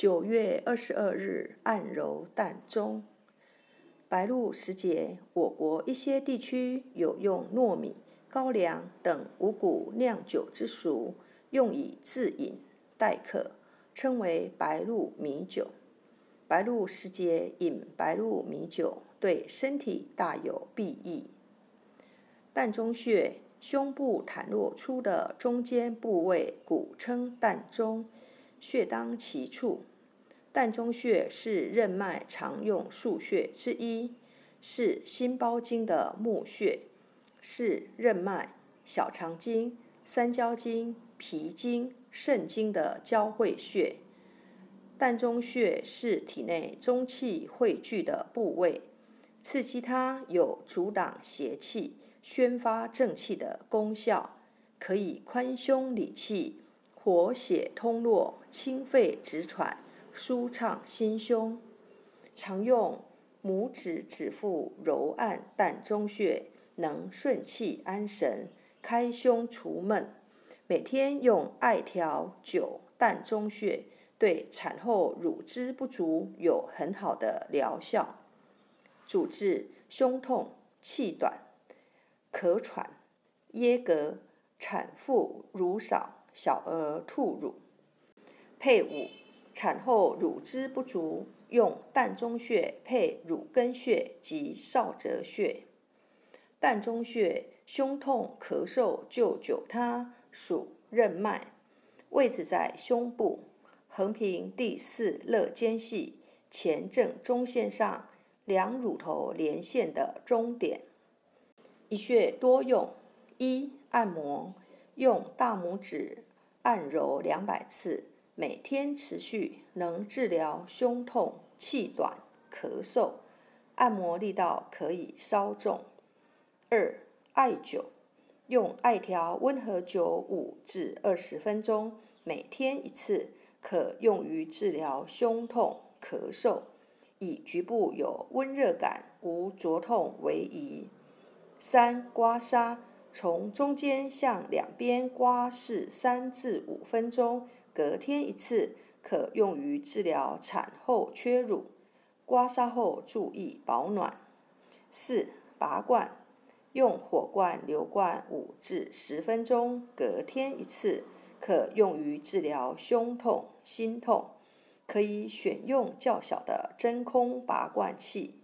九月二十二日，按揉膻中。白露时节，我国一些地区有用糯米、高粱等五谷酿酒之俗，用以自饮待客，称为白露米酒。白露时节饮白露米酒，对身体大有裨益。膻中穴，胸部袒露出的中间部位，古称膻中，穴当其处。膻中穴是任脉常用数穴之一，是心包经的募穴，是任脉、小肠经、三焦经、脾经、肾经的交汇穴。膻中穴是体内中气汇聚的部位，刺激它有阻挡邪气、宣发正气的功效，可以宽胸理气、活血通络、清肺止喘。舒畅心胸，常用拇指指腹揉按膻中穴，能顺气安神、开胸除闷。每天用艾条灸膻中穴，对产后乳汁不足有很好的疗效。主治胸痛、气短、咳喘、噎膈、产妇乳少、小儿吐乳。配伍。产后乳汁不足，用膻中穴配乳根穴及少泽穴。膻中穴胸痛咳嗽就灸它，属任脉，位置在胸部横平第四肋间隙前正中线上，两乳头连线的中点。一穴多用：一、按摩，用大拇指按揉两百次。每天持续能治疗胸痛、气短、咳嗽，按摩力道可以稍重。二、艾灸，用艾条温和灸五至二十分钟，每天一次，可用于治疗胸痛、咳嗽，以局部有温热感、无灼痛为宜。三、刮痧，从中间向两边刮拭三至五分钟。隔天一次，可用于治疗产后缺乳。刮痧后注意保暖。四、拔罐，用火罐流灌五至十分钟，隔天一次，可用于治疗胸痛、心痛。可以选用较小的真空拔罐器。